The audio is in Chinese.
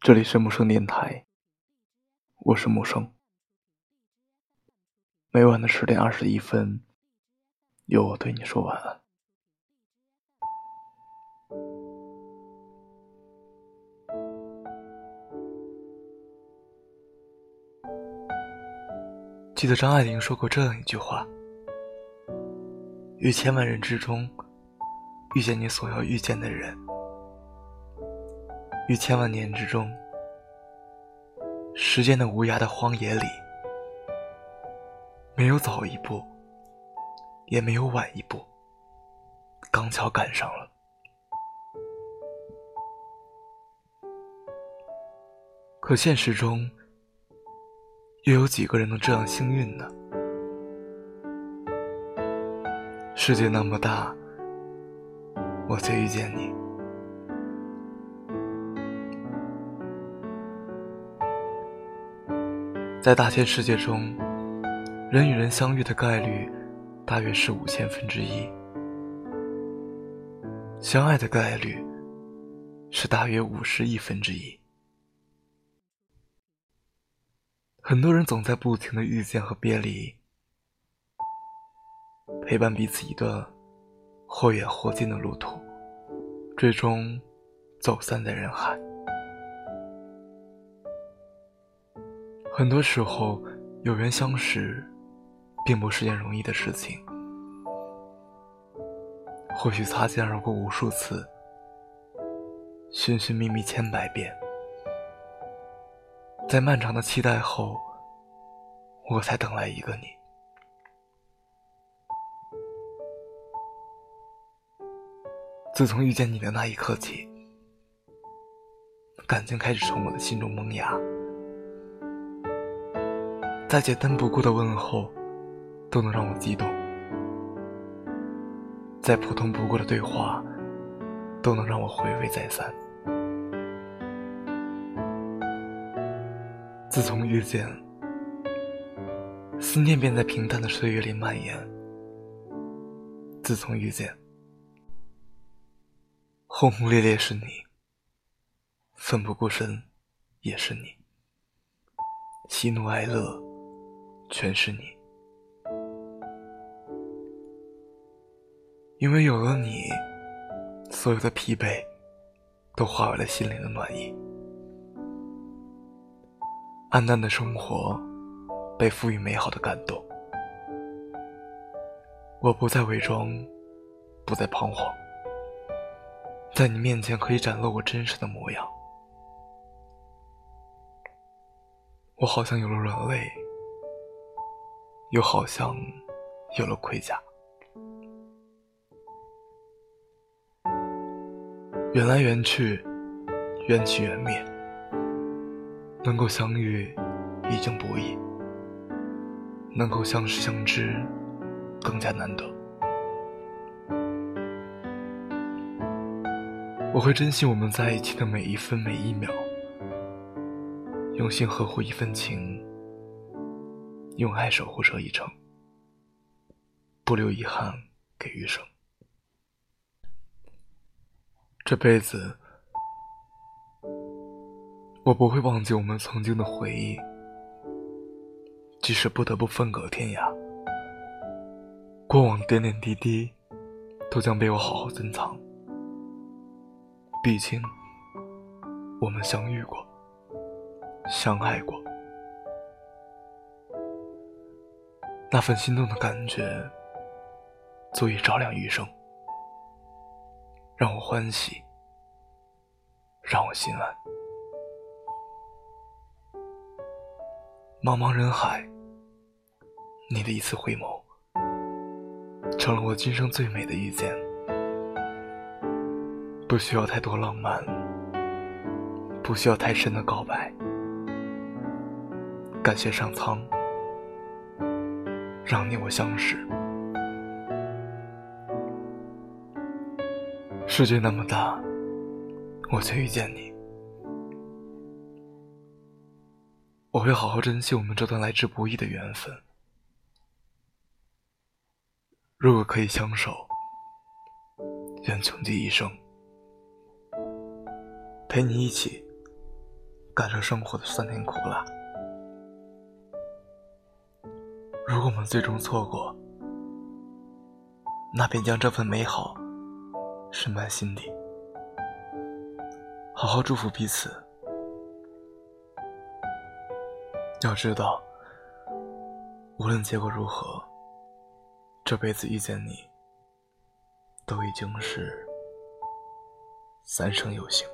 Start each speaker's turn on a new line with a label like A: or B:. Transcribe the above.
A: 这里是木生电台，我是木生。每晚的十点二十一分，由我对你说晚安。记得张爱玲说过这样一句话：“于千万人之中，遇见你所要遇见的人。”于千万年之中，时间的无涯的荒野里，没有早一步，也没有晚一步，刚巧赶上了。可现实中，又有几个人能这样幸运呢？世界那么大，我却遇见你。在大千世界中，人与人相遇的概率大约是五千分之一，相爱的概率是大约五十亿分之一。很多人总在不停的遇见和别离，陪伴彼此一段或远或近的路途，最终走散在人海。很多时候，有缘相识，并不是件容易的事情。或许擦肩而过无数次，寻寻觅觅千百遍，在漫长的期待后，我才等来一个你。自从遇见你的那一刻起，感情开始从我的心中萌芽。再简单不过的问候，都能让我激动；再普通不过的对话，都能让我回味再三。自从遇见，思念便在平淡的岁月里蔓延。自从遇见，轰轰烈烈是你，奋不顾身也是你，喜怒哀乐。全是你，因为有了你，所有的疲惫都化为了心灵的暖意。暗淡的生活被赋予美好的感动。我不再伪装，不再彷徨，在你面前可以展露我真实的模样。我好像有了软肋。又好像有了盔甲。缘来缘去，缘起缘灭，能够相遇已经不易，能够相识相知更加难得。我会珍惜我们在一起的每一分每一秒，用心呵护一份情。用爱守护这一程，不留遗憾给余生。这辈子，我不会忘记我们曾经的回忆，即使不得不分隔天涯，过往点点滴滴都将被我好好珍藏。毕竟，我们相遇过，相爱过。那份心动的感觉，足以照亮余生，让我欢喜，让我心安。茫茫人海，你的一次回眸，成了我今生最美的遇见。不需要太多浪漫，不需要太深的告白，感谢上苍。让你我相识，世界那么大，我却遇见你。我会好好珍惜我们这段来之不易的缘分。如果可以相守，愿穷极一生，陪你一起感受生活的酸甜苦辣。如果我们最终错过，那便将这份美好深埋心底，好好祝福彼此。要知道，无论结果如何，这辈子遇见你，都已经是三生有幸。